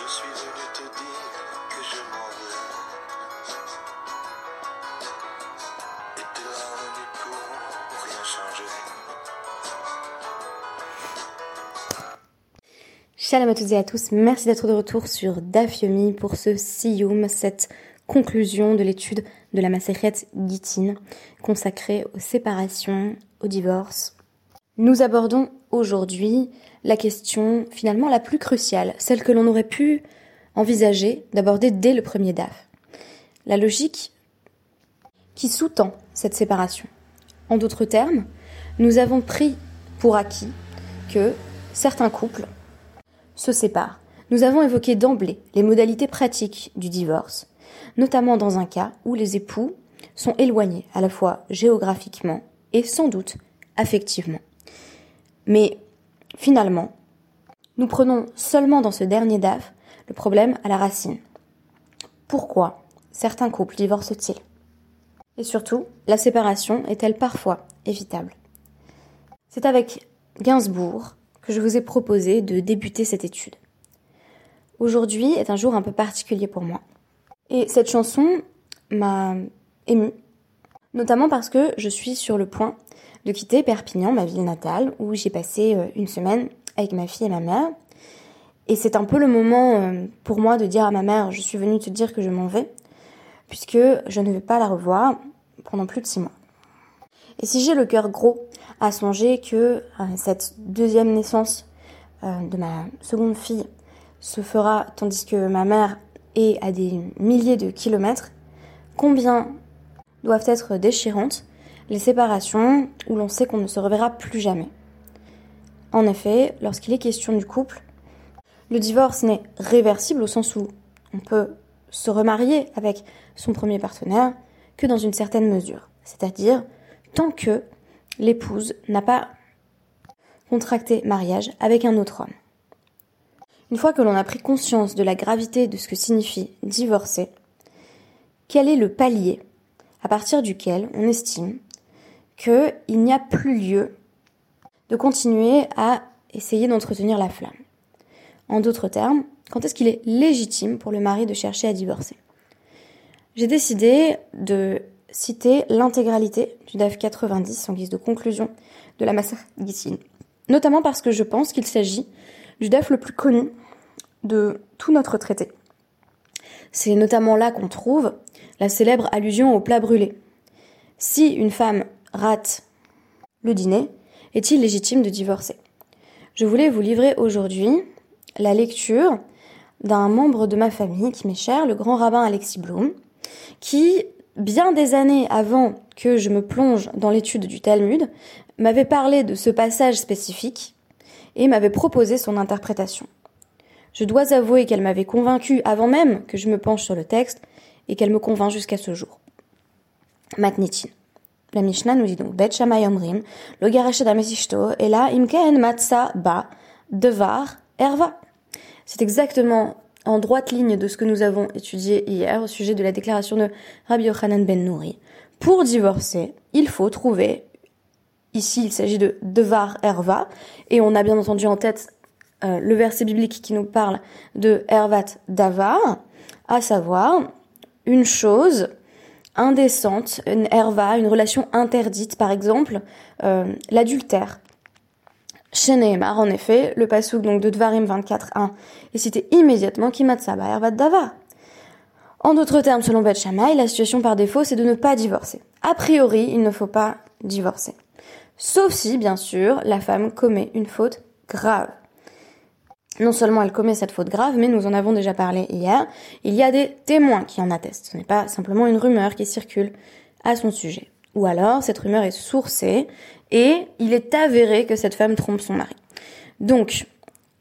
Je suis venu te dire que je m'en vais. Et rien changer. Shalom à toutes et à tous, merci d'être de retour sur Daf Yomi pour ce Siyum, cette conclusion de l'étude de la Masechet Gittin consacrée aux séparations, au divorce. Nous abordons aujourd'hui la question finalement la plus cruciale, celle que l'on aurait pu envisager d'aborder dès le premier DAF. La logique qui sous-tend cette séparation. En d'autres termes, nous avons pris pour acquis que certains couples se séparent. Nous avons évoqué d'emblée les modalités pratiques du divorce, notamment dans un cas où les époux sont éloignés à la fois géographiquement et sans doute affectivement. Mais finalement, nous prenons seulement dans ce dernier DAF le problème à la racine. Pourquoi certains couples divorcent-ils? Et surtout, la séparation est-elle parfois évitable? C'est avec Gainsbourg que je vous ai proposé de débuter cette étude. Aujourd'hui est un jour un peu particulier pour moi. Et cette chanson m'a émue, notamment parce que je suis sur le point de quitter Perpignan, ma ville natale, où j'ai passé euh, une semaine avec ma fille et ma mère. Et c'est un peu le moment euh, pour moi de dire à ma mère, je suis venue te dire que je m'en vais, puisque je ne vais pas la revoir pendant plus de six mois. Et si j'ai le cœur gros à songer que euh, cette deuxième naissance de ma seconde fille se fera tandis que ma mère est à des milliers de kilomètres, combien doivent être déchirantes les séparations où l'on sait qu'on ne se reverra plus jamais. En effet, lorsqu'il est question du couple, le divorce n'est réversible au sens où on peut se remarier avec son premier partenaire que dans une certaine mesure, c'est-à-dire tant que l'épouse n'a pas contracté mariage avec un autre homme. Une fois que l'on a pris conscience de la gravité de ce que signifie divorcer, quel est le palier à partir duquel on estime qu'il n'y a plus lieu de continuer à essayer d'entretenir la flamme. En d'autres termes, quand est-ce qu'il est légitime pour le mari de chercher à divorcer? J'ai décidé de citer l'intégralité du DAF 90 en guise de conclusion de la Massa Gissine, notamment parce que je pense qu'il s'agit du DAF le plus connu de tout notre traité. C'est notamment là qu'on trouve la célèbre allusion au plat brûlé. Si une femme rate le dîner, est-il légitime de divorcer? Je voulais vous livrer aujourd'hui la lecture d'un membre de ma famille qui m'est cher, le grand rabbin Alexis Blum, qui, bien des années avant que je me plonge dans l'étude du Talmud, m'avait parlé de ce passage spécifique et m'avait proposé son interprétation. Je dois avouer qu'elle m'avait convaincu avant même que je me penche sur le texte et qu'elle me convainc jusqu'à ce jour. Matnitin. La Mishnah nous dit donc Bet Shammai Omrim, lo Mesishto, et là Matza Ba, Devar Erva. C'est exactement en droite ligne de ce que nous avons étudié hier au sujet de la déclaration de Rabbi Yochanan ben Nouri. Pour divorcer, il faut trouver, ici il s'agit de Devar Erva, et on a bien entendu en tête euh, le verset biblique qui nous parle de Ervat Davar, à savoir une chose indécente, une herva, une relation interdite, par exemple, euh, l'adultère. Chez Nehemar, en effet, le pasouk donc de Dvarim 24.1 est cité immédiatement Kimatsaba Ervat Dava. En d'autres termes, selon Beth Shammai, la situation par défaut, c'est de ne pas divorcer. A priori, il ne faut pas divorcer. Sauf si, bien sûr, la femme commet une faute grave non seulement elle commet cette faute grave, mais nous en avons déjà parlé hier, il y a des témoins qui en attestent. Ce n'est pas simplement une rumeur qui circule à son sujet. Ou alors, cette rumeur est sourcée et il est avéré que cette femme trompe son mari. Donc,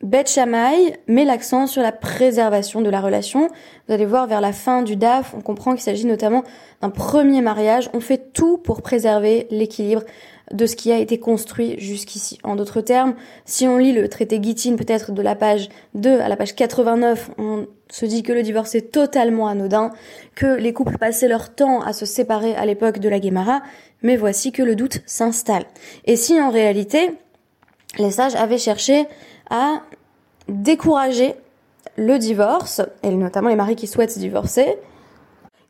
Beth Shammai met l'accent sur la préservation de la relation. Vous allez voir vers la fin du DAF, on comprend qu'il s'agit notamment d'un premier mariage. On fait tout pour préserver l'équilibre de ce qui a été construit jusqu'ici. En d'autres termes, si on lit le traité Gittin peut-être de la page 2 à la page 89, on se dit que le divorce est totalement anodin, que les couples passaient leur temps à se séparer à l'époque de la Guémara, mais voici que le doute s'installe. Et si en réalité, les sages avaient cherché à décourager le divorce, et notamment les maris qui souhaitent divorcer,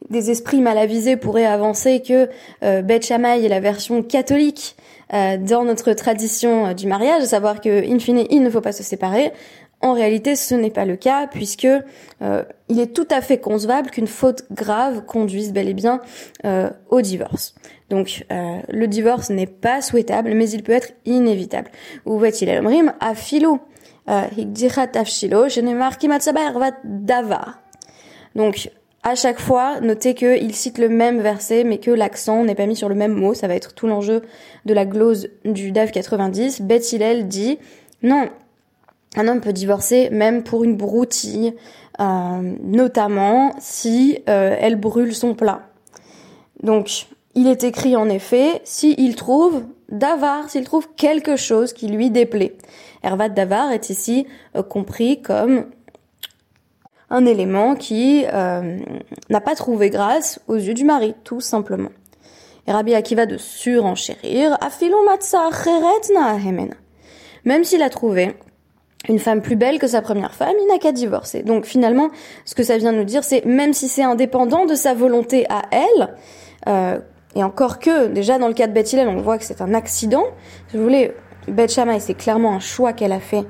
des esprits mal avisés pourraient avancer que euh, Beth Shammai est la version catholique euh, dans notre tradition euh, du mariage, à savoir que in fine il ne faut pas se séparer. En réalité, ce n'est pas le cas puisque euh, il est tout à fait concevable qu'une faute grave conduise bel et bien euh, au divorce. Donc, le divorce n'est pas souhaitable, mais il peut être inévitable. Va-t-il Omrim? À philo je n'ai marqué davar. Donc, à chaque fois, notez qu'il cite le même verset, mais que l'accent n'est pas mis sur le même mot. Ça va être tout l'enjeu de la glose du DAF 90. Beth Hillel dit, non, un homme peut divorcer même pour une broutille, euh, notamment si euh, elle brûle son plat. Donc, il est écrit en effet, s'il trouve davar, s'il trouve quelque chose qui lui déplaît. Hervat davar est ici euh, compris comme un élément qui n'a pas trouvé grâce aux yeux du mari, tout simplement. Et Rabbi Akiva de surenchérir, Même s'il a trouvé une femme plus belle que sa première femme, il n'a qu'à divorcer. Donc finalement, ce que ça vient nous dire, c'est même si c'est indépendant de sa volonté à elle, euh, et encore que, déjà dans le cas de Beth on voit que c'est un accident. Si vous voulez, Beth Shammai, c'est clairement un choix qu'elle a fait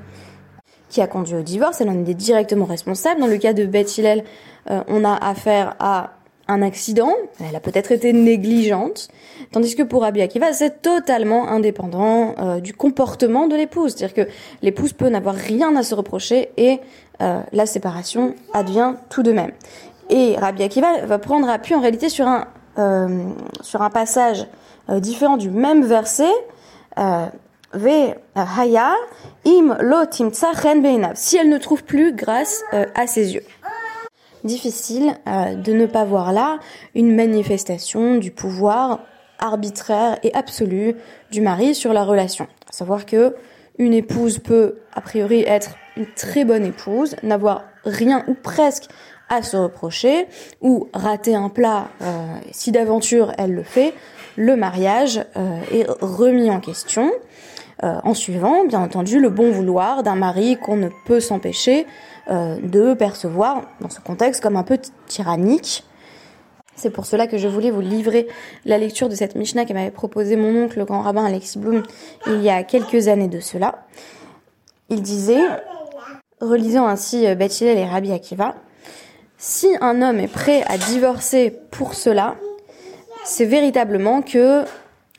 qui a conduit au divorce. Elle en est directement responsable. Dans le cas de Beth Hillel, euh, on a affaire à un accident, elle a peut-être été négligente, tandis que pour Rabbi Akiva, c'est totalement indépendant euh, du comportement de l'épouse. C'est-à-dire que l'épouse peut n'avoir rien à se reprocher et euh, la séparation advient tout de même. Et Rabbi Akiva va prendre appui en réalité sur un, sur un passage différent du même verset, Ve haya im lo si elle ne trouve plus grâce à ses yeux. Difficile euh, de ne pas voir là une manifestation du pouvoir arbitraire et absolu du mari sur la relation. À savoir que une épouse peut a priori être une très bonne épouse, n'avoir rien ou presque à se reprocher ou rater un plat euh, si d'aventure elle le fait, le mariage euh, est remis en question en suivant bien entendu le bon vouloir d'un mari qu'on ne peut s'empêcher euh, de percevoir dans ce contexte comme un peu tyrannique. C'est pour cela que je voulais vous livrer la lecture de cette Mishnah que m'avait proposé mon oncle, le grand rabbin Alexis Blum, il y a quelques années de cela. Il disait, relisant ainsi euh, Beth et Rabbi Akiva, si un homme est prêt à divorcer pour cela, c'est véritablement que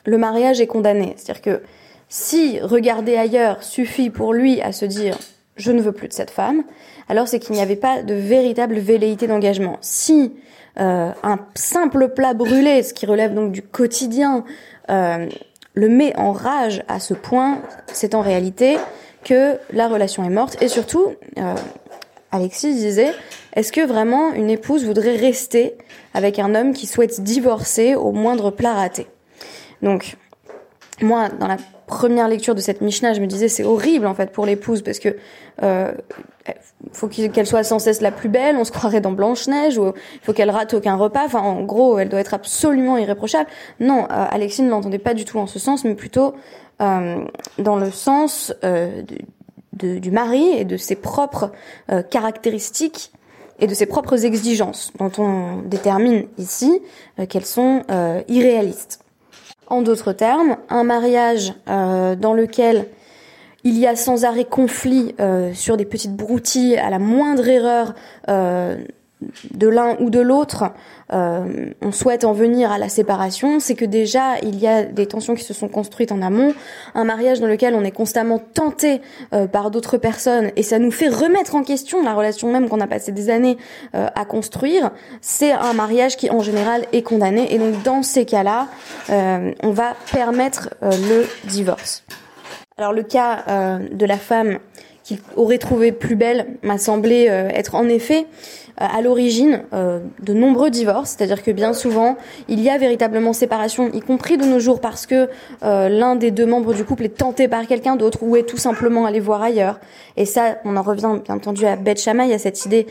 le mariage est condamné. C'est-à-dire que si regarder ailleurs suffit pour lui à se dire je ne veux plus de cette femme, alors c'est qu'il n'y avait pas de véritable velléité d'engagement. Si euh, un simple plat brûlé, ce qui relève donc du quotidien, euh, le met en rage à ce point, c'est en réalité que la relation est morte. Et surtout, euh, Alexis disait, est-ce que vraiment une épouse voudrait rester avec un homme qui souhaite divorcer au moindre plat raté? Donc, moi, dans la première lecture de cette Mishnah, je me disais c'est horrible en fait pour l'épouse parce que euh, faut qu'elle soit sans cesse la plus belle, on se croirait dans Blanche Neige ou il faut qu'elle rate aucun repas. Enfin, en gros, elle doit être absolument irréprochable. Non, euh, Alexis ne l'entendait pas du tout en ce sens, mais plutôt euh, dans le sens euh, du mari et de ses propres euh, caractéristiques et de ses propres exigences, dont on détermine ici euh, qu'elles sont irréalistes. En d'autres termes, un mariage euh, dans lequel il y a sans arrêt conflit euh, sur des petites broutilles à la moindre erreur euh, de l'un ou de l'autre, euh, on souhaite en venir à la séparation, c'est que déjà il y a des tensions qui se sont construites en amont, un mariage dans lequel on est constamment tenté euh, par d'autres personnes et ça nous fait remettre en question la relation même qu'on a passé des années euh, à construire, c'est un mariage qui en général est condamné et donc dans ces cas-là, on va permettre le divorce. Alors le cas de la femme qu'il aurait trouvé plus belle m'a semblé être en effet euh, à l'origine euh, de nombreux divorces, c'est-à-dire que bien souvent il y a véritablement séparation, y compris de nos jours parce que euh, l'un des deux membres du couple est tenté par quelqu'un d'autre ou est tout simplement allé voir ailleurs. Et ça, on en revient bien entendu à Beth Shammai, à cette idée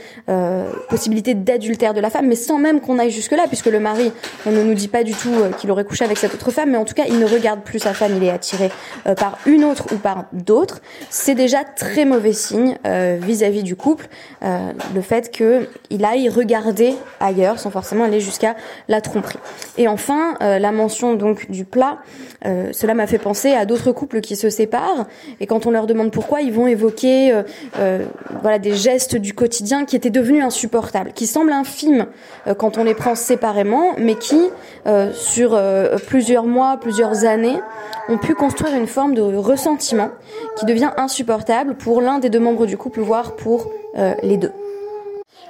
possibilité d'adultère de la femme, mais sans même qu'on aille jusque là, puisque le mari, ne nous dit pas du tout qu'il aurait couché avec cette autre femme, mais en tout cas il ne regarde plus sa femme, il est attiré par une autre ou par d'autres. C'est déjà très mauvais signe euh, vis-à-vis du couple, euh, le fait qu'il aille regarder ailleurs sans forcément aller jusqu'à la tromperie. Et enfin, euh, la mention donc du plat, cela m'a fait penser à d'autres couples qui se séparent et quand on leur demande pourquoi, ils vont évoquer voilà des gestes du quotidien qui étaient devenus insupportables, qui semblent infimes quand on les prend séparément, mais qui sur plusieurs mois, plusieurs années, ont pu construire une forme de ressentiment qui devient insupportable pour l'un des deux membres du couple, voire pour euh, les deux.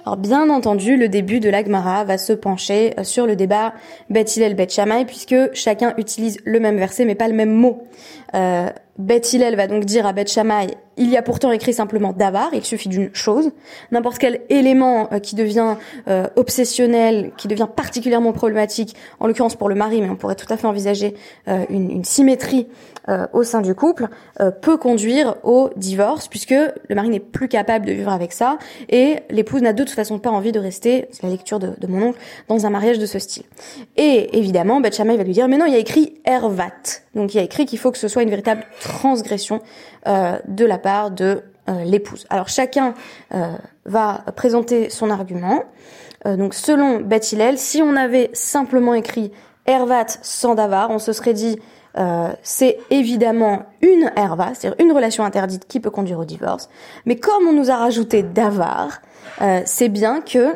Alors bien entendu, le début de l'Agmara va se pencher euh, sur le débat Bet Hillel Bet puisque chacun utilise le même verset mais pas le même mot. Euh, Bet Hillel va donc dire à Bet Shammai il y a pourtant écrit simplement davar, il suffit d'une chose. N'importe quel élément euh, qui devient euh, obsessionnel, qui devient particulièrement problématique, en l'occurrence pour le mari, mais on pourrait tout à fait envisager euh, une, une, symétrie au sein du couple, peut conduire au divorce, puisque le mari n'est plus capable de vivre avec ça, et l'épouse n'a de toute façon pas envie de rester, c'est la lecture de, de, mon oncle, dans un mariage de ce style. Et évidemment, Bet Shammai va lui dire, mais non, il y a écrit ervat, donc il y a écrit qu'il faut que ce soit une véritable transgression euh, de la part de euh, l'épouse. Alors chacun euh, va présenter son argument. donc selon Beth si on avait simplement écrit Hervat sans davar, on se serait dit c'est évidemment une herva, c'est-à-dire une relation interdite qui peut conduire au divorce. Mais comme on nous a rajouté davar, c'est bien que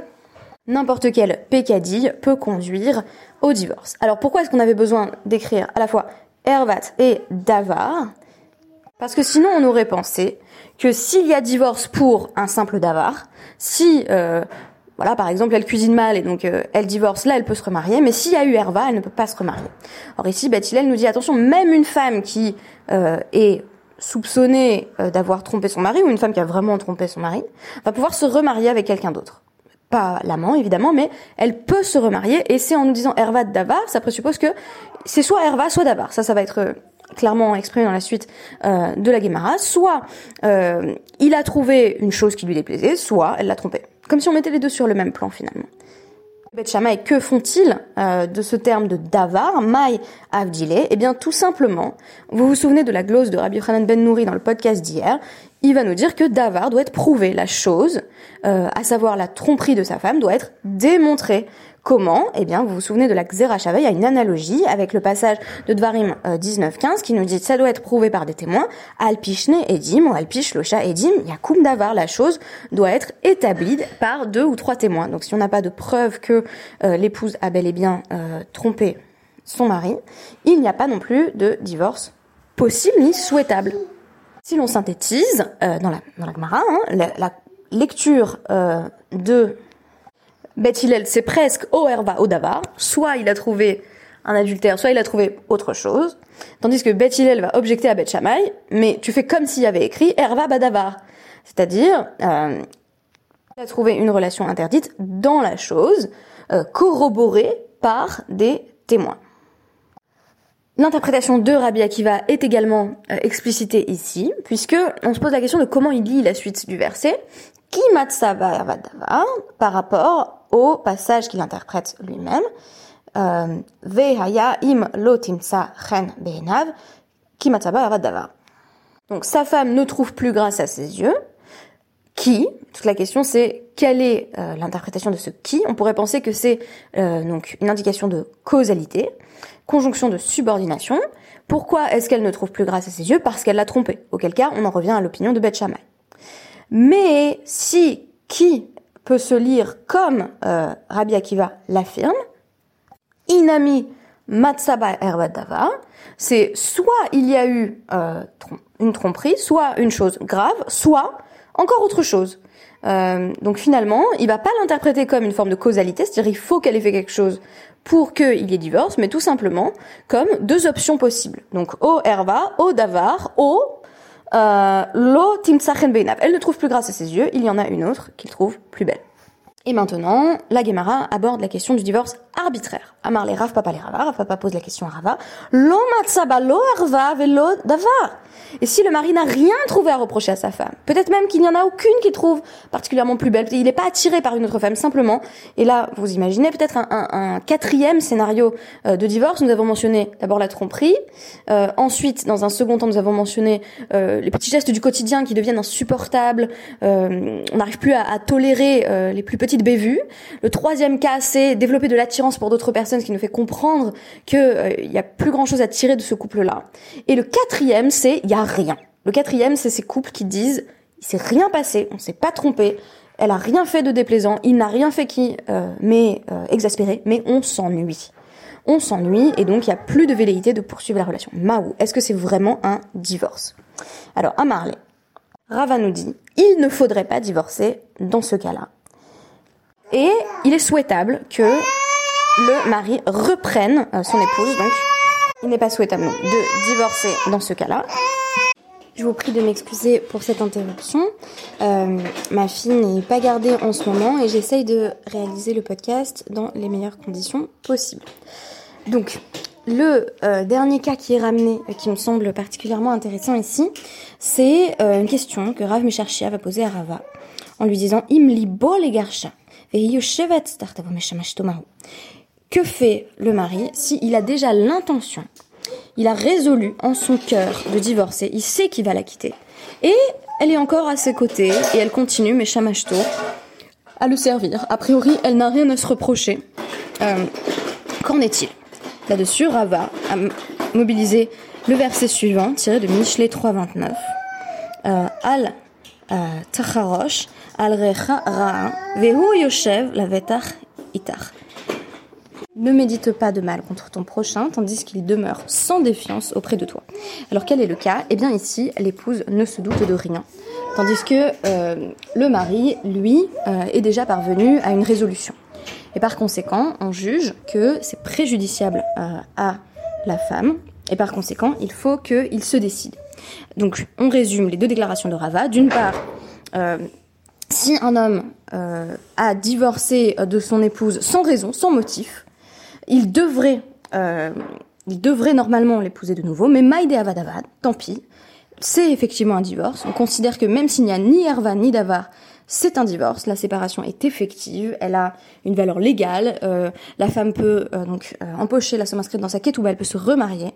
n'importe quel pécadille peut conduire au divorce. Alors pourquoi est-ce qu'on avait besoin d'écrire à la fois hervat et davar parce que sinon, on aurait pensé que s'il y a divorce pour un simple davar, si euh, voilà, par exemple, elle cuisine mal et donc euh, elle divorce, là, elle peut se remarier. Mais s'il y a eu herva, elle ne peut pas se remarier. Or ici, Bethilel nous dit attention, même une femme qui euh, est soupçonnée d'avoir trompé son mari ou une femme qui a vraiment trompé son mari va pouvoir se remarier avec quelqu'un d'autre. Pas l'amant évidemment, mais elle peut se remarier et c'est en nous disant herva davar, ça présuppose que c'est soit herva, soit davar. Ça, ça va être clairement exprimé dans la suite euh, de la Guémara, soit euh, il a trouvé une chose qui lui déplaisait, soit elle l'a trompé. Comme si on mettait les deux sur le même plan finalement. Bet Shammai, que font-ils euh, de ce terme de davar, mai avdile Eh bien, tout simplement, vous vous souvenez de la glose de Rabbi Hanan Ben Nouri dans le podcast d'hier Il va nous dire que davar doit être prouvé, la chose, à savoir la tromperie de sa femme, doit être démontrée. Comment Eh bien, vous vous souvenez de la Xera il y a une analogie avec le passage de Dvarim 19.15 euh, qui nous dit ça doit être prouvé par des témoins. Alpichne Edim ou Alpish Locha Edim, il y a Koum Davar, la chose doit être établie par deux ou trois témoins. Donc si on n'a pas de preuve que euh, l'épouse a bel et bien euh, trompé son mari, il n'y a pas non plus de divorce possible ni souhaitable. Si l'on synthétise dans la dans la Gemara, hein, la, la, lecture de Beth c'est presque au davar. Soit il a trouvé un adultère, soit il a trouvé autre chose. Tandis que Beth va objecter à Beth Shammai, mais tu fais comme s'il y avait écrit herva badavar. C'est-à-dire, euh, il a trouvé une relation interdite dans la chose, euh, corroborée par des témoins. L'interprétation de Rabbi Akiva est également euh, explicitée ici, puisque on se pose la question de comment il lit la suite du verset, qui matsava par rapport au passage qu'il interprète lui-même. Euh, Vehaya im lotimsa chen behenav Donc sa femme ne trouve plus grâce à ses yeux. Qui? Toute la question c'est quelle est euh, l'interprétation de ce qui? On pourrait penser que c'est euh, donc une indication de causalité, conjonction de subordination. Pourquoi est-ce qu'elle ne trouve plus grâce à ses yeux? Parce qu'elle l'a trompé. Auquel cas, on en revient à l'opinion de Beth Shammai. Mais si qui peut se lire comme euh, Rabbi Akiva l'affirme, Inami Matsaba Ervadava, c'est soit il y a eu euh, une tromperie, soit une chose grave, soit encore autre chose. Euh, donc finalement, il va pas l'interpréter comme une forme de causalité, c'est-à-dire il faut qu'elle ait fait quelque chose pour qu'il y ait divorce, mais tout simplement comme deux options possibles. Donc o erva, o davar, o euh, Lo Elle ne trouve plus grâce à ses yeux, il y en a une autre qu'il trouve plus belle. Et maintenant, la Gemara aborde la question du divorce arbitraire. Amar les Rav Papa les Rava, Rav Papa pose la question à Rava. Lo matzaba velo davar. Et si le mari n'a rien trouvé à reprocher à sa femme, peut-être même qu'il n'y en a aucune qu'il trouve particulièrement plus belle, il n'est pas attiré par une autre femme simplement. Et là, vous imaginez peut-être un, quatrième scénario euh, de divorce. Nous avons mentionné d'abord la tromperie, euh, ensuite, dans un second temps, nous avons mentionné euh, les petits gestes du quotidien qui deviennent insupportables. Euh, on n'arrive plus à, à tolérer euh, les plus bévues. Le troisième cas, c'est développer de l'attirance pour d'autres personnes, ce qui nous fait comprendre que il y a plus grand chose à tirer de ce couple-là. Et le quatrième, c'est il y a rien. Le quatrième, c'est ces couples qui disent il s'est rien passé, on s'est pas trompé, elle a rien fait de déplaisant, il n'a rien fait qui euh, m'est euh, exaspéré, mais on s'ennuie. On s'ennuie et donc il n'y a plus de velléité de poursuivre la relation. Maou, est-ce que c'est vraiment un divorce? Alors, à Marley, Rava nous dit il ne faudrait pas divorcer dans ce cas-là. Et il est souhaitable que le mari reprenne euh, son épouse, donc il n'est pas souhaitable de divorcer dans ce cas-là. Je vous prie de m'excuser pour cette interruption. Euh, ma fille n'est pas gardée en ce moment et j'essaye de réaliser le podcast dans les meilleures conditions possibles. Donc, le euh, dernier cas qui est ramené, qui me semble particulièrement intéressant ici, c'est une question que Rav Mesharchia va poser à Rava en lui disant Imli bo les garsha, que fait le mari s'il a déjà l'intention il a résolu en son cœur de divorcer, il sait qu'il va la quitter. Et elle est encore à ses côtés et elle continue, mais à le servir. A priori, elle n'a rien à se reprocher. Euh, Qu'en est-il? Là-dessus, Rava a mobilisé le verset suivant, tiré de Michelet 3.29. Euh, al euh, tacharosh Ne médite pas de mal contre ton prochain, tandis qu'il demeure sans défiance auprès de toi. Alors quel est le cas? Eh bien ici, l'épouse ne se doute de rien, tandis que euh, le mari, lui, euh, est déjà parvenu à une résolution. Et par conséquent, on juge que c'est préjudiciable euh, à la femme, et par conséquent, il faut qu'il se décide. Donc on résume les deux déclarations de Rava. D'une part, si un homme euh, a divorcé de son épouse sans raison, sans motif, il devrait, euh, il devrait normalement l'épouser de nouveau, mais Maïde Avadavad, tant pis, c'est effectivement un divorce. On considère que même s'il n'y a ni Erva ni Davar, c'est un divorce. La séparation est effective, elle a une valeur légale. Euh, la femme peut euh, donc euh, empocher la somme inscrite dans sa ketouba, elle peut se remarier.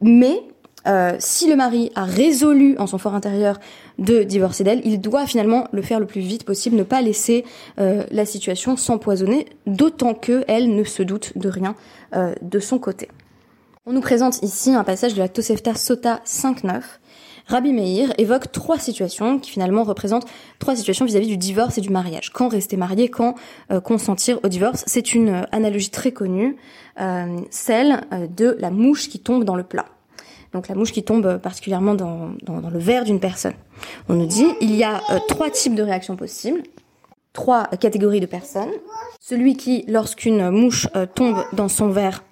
Mais euh, si le mari a résolu en son fort intérieur de divorcer d'elle, il doit finalement le faire le plus vite possible, ne pas laisser euh, la situation s'empoisonner, d'autant que elle ne se doute de rien euh, de son côté. On nous présente ici un passage de la Tosefta Sota 5.9. Rabbi Meir évoque trois situations qui finalement représentent trois situations vis-à-vis du divorce et du mariage. Quand rester marié, quand euh, consentir au divorce. C'est une euh, analogie très connue, celle de la mouche qui tombe dans le plat donc la mouche qui tombe particulièrement dans, le verre d'une personne. On nous dit il y a euh, trois types de réactions possibles, trois catégories de personnes. Celui qui, lorsqu'une mouche euh, tombe dans son verre,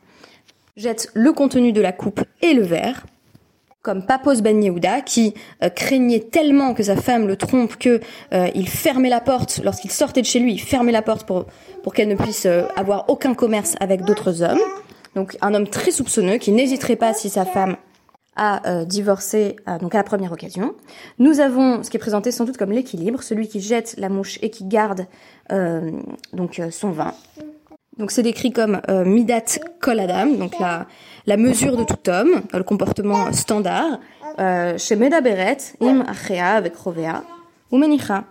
jette le contenu de la coupe et le verre, comme Papos Ben Yehuda, qui euh, craignait tellement que sa femme le trompe que il fermait la porte lorsqu'il sortait de chez lui, il fermait la porte pour pour qu'elle ne puisse avoir aucun commerce avec d'autres hommes. Donc un homme très soupçonneux qui n'hésiterait pas si sa femme à euh, divorcer euh, donc à la première occasion. Nous avons ce qui est présenté sans doute comme l'équilibre, celui qui jette la mouche et qui garde euh, donc son vin. Donc c'est décrit comme midat kol adam, donc la la mesure de tout homme, le comportement standard. chez Medaberet im achea avec rovea ou menicha.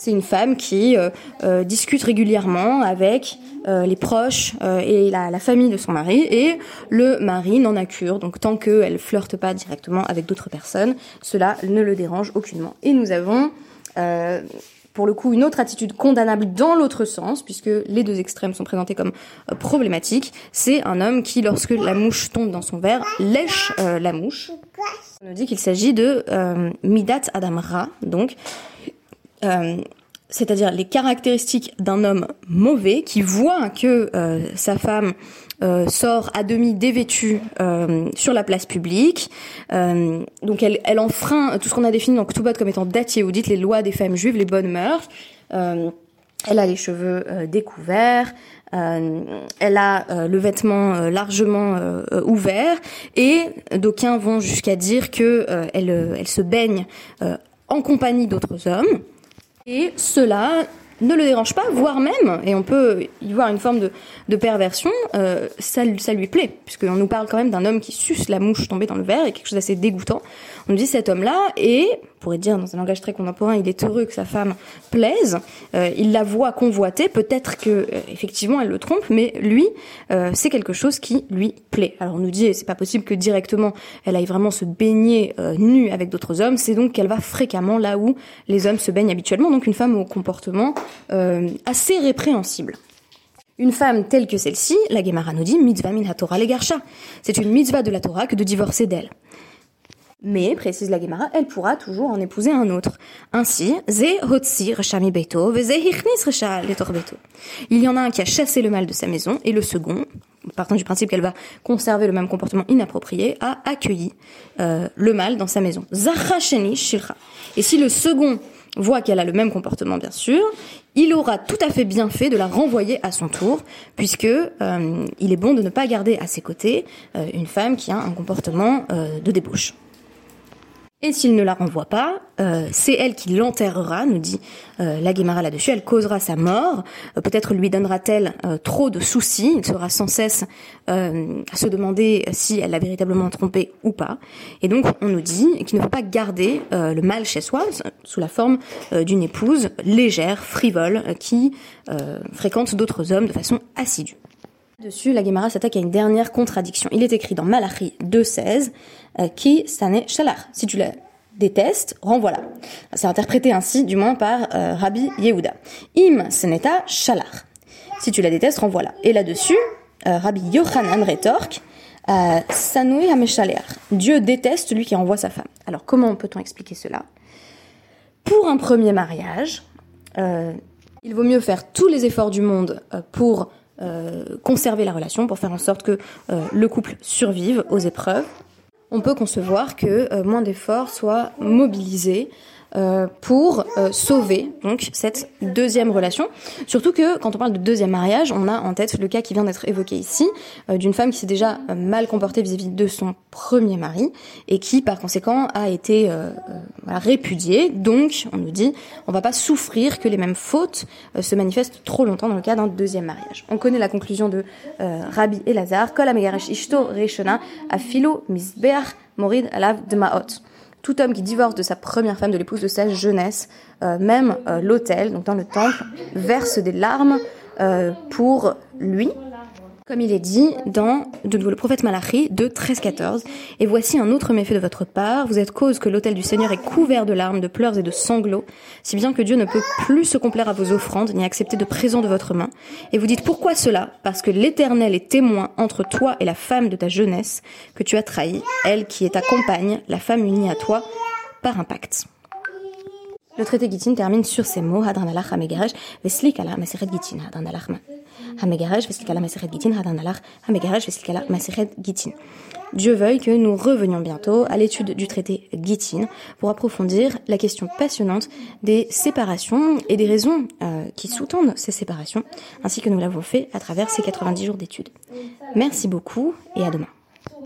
C'est une femme qui discute régulièrement avec euh, les proches euh, et la, famille de son mari et le mari n'en a cure. Donc tant qu'elle flirte pas directement avec d'autres personnes, cela ne le dérange aucunement. Et nous avons euh, pour le coup une autre attitude condamnable dans l'autre sens, puisque les deux extrêmes sont présentés comme euh, problématiques. C'est un homme qui, lorsque la mouche tombe dans son verre, lèche euh, la mouche. On nous dit qu'il s'agit de euh, Midat Adamra, donc c'est-à-dire les caractéristiques d'un homme mauvais qui voit que euh, sa femme euh, sort à demi dévêtue euh, sur la place publique. Euh, donc elle, elle enfreint tout ce qu'on a défini dans Ketubot comme étant date yéhoudite, les lois des femmes juives, les bonnes mœurs. Euh, Elle a les cheveux euh, découverts, euh, elle a euh, le vêtement largement ouvert et d'aucuns vont jusqu'à dire que elle, elle se baigne en compagnie d'autres hommes. Et cela ne le dérange pas, voire même, et on peut y voir une forme de, de perversion, euh, ça, ça lui plaît, puisqu'on nous parle quand même d'un homme qui suce la mouche tombée dans le verre, et quelque chose d'assez dégoûtant. On nous dit cet homme-là, et on pourrait dire dans un langage très contemporain, il est heureux que sa femme plaise, euh, il la voit convoiter, peut-être que euh, effectivement elle le trompe, mais lui, euh, c'est quelque chose qui lui plaît. Alors on nous dit, c'est pas possible que directement elle aille vraiment se baigner nue avec d'autres hommes, c'est donc qu'elle va fréquemment là où les hommes se baignent habituellement, donc une femme au comportement assez répréhensible. Une femme telle que celle-ci, la Gemara nous dit, mitzvah min ha-Torah. C'est une mitzvah de la Torah que de divorcer d'elle. Mais, précise la Gemara, elle pourra toujours en épouser un autre. Ainsi, ze hotzi reshami beto, ze hichnis beto. Il y en a un qui a chassé le mal de sa maison, et le second, partant du principe qu'elle va conserver le même comportement inapproprié, a accueilli euh, le mal dans sa maison. Shilcha. Et si le second voit qu'elle a le même comportement, bien sûr, il aura tout à fait bien fait de la renvoyer à son tour, puisque euh, il est bon de ne pas garder à ses côtés euh, une femme qui a un comportement de débauche. Et s'il ne la renvoie pas, euh, c'est elle qui l'enterrera, nous dit euh, la Guémara là-dessus. Elle causera sa mort. Euh, peut-être lui donnera-t-elle trop de soucis. Il sera sans cesse à se demander si elle l'a véritablement trompé ou pas. Et donc, on nous dit qu'il ne faut pas garder le mal chez soi sous la forme d'une épouse légère, frivole, qui fréquente d'autres hommes de façon assidue. Dessus, la Guémara s'attaque à une dernière contradiction. Il est écrit dans Malachi 2.16 euh, qui sane shalar. Si tu la détestes, renvoie-la. C'est interprété ainsi, du moins par euh, Rabbi Yehuda. Im seneta shalar. Si tu la détestes, renvoie-la. Et là-dessus, euh, Rabbi Yochanan rétorque Sanoui Dieu déteste celui qui renvoie sa femme. Alors comment peut-on expliquer cela? Pour un premier mariage, il vaut mieux faire tous les efforts du monde pour conserver la relation, pour faire en sorte que le couple survive aux épreuves on peut concevoir que euh, moins d'efforts soient mobilisés euh, pour euh, sauver donc cette deuxième relation. Surtout que quand on parle de deuxième mariage, on a en tête le cas qui vient d'être évoqué ici d'une femme qui s'est déjà mal comportée vis-à-vis de son premier mari et qui par conséquent a été répudiée. Donc on nous dit on va pas souffrir que les mêmes fautes se manifestent trop longtemps dans le cas d'un deuxième mariage. On connaît la conclusion de Rabbi Elazar, Kol ishto afilo misbeach morid alav demaot tout homme qui divorce de sa première femme, de l'épouse de sa jeunesse, euh, même euh, l'autel, donc dans le temple, verse des larmes euh, pour lui, comme il est dit dans de nouveau le prophète Malachi de 13-14. Et voici un autre méfait de votre part. Vous êtes cause que l'autel du Seigneur est couvert de larmes, de pleurs et de sanglots, si bien que Dieu ne peut plus se complaire à vos offrandes, ni accepter de présents de votre main. Et vous dites pourquoi cela? Parce que l'Éternel est témoin entre toi et la femme de ta jeunesse que tu as trahie, elle qui est ta compagne, la femme unie à toi par un pacte. Le traité Gittin termine sur ces mots, Dieu veuille que nous revenions bientôt à l'étude du traité Gittin pour approfondir la question passionnante des séparations et des raisons euh, qui sous-tendent ces séparations, ainsi que nous l'avons fait à travers ces 90 jours d'études. Merci beaucoup et à demain.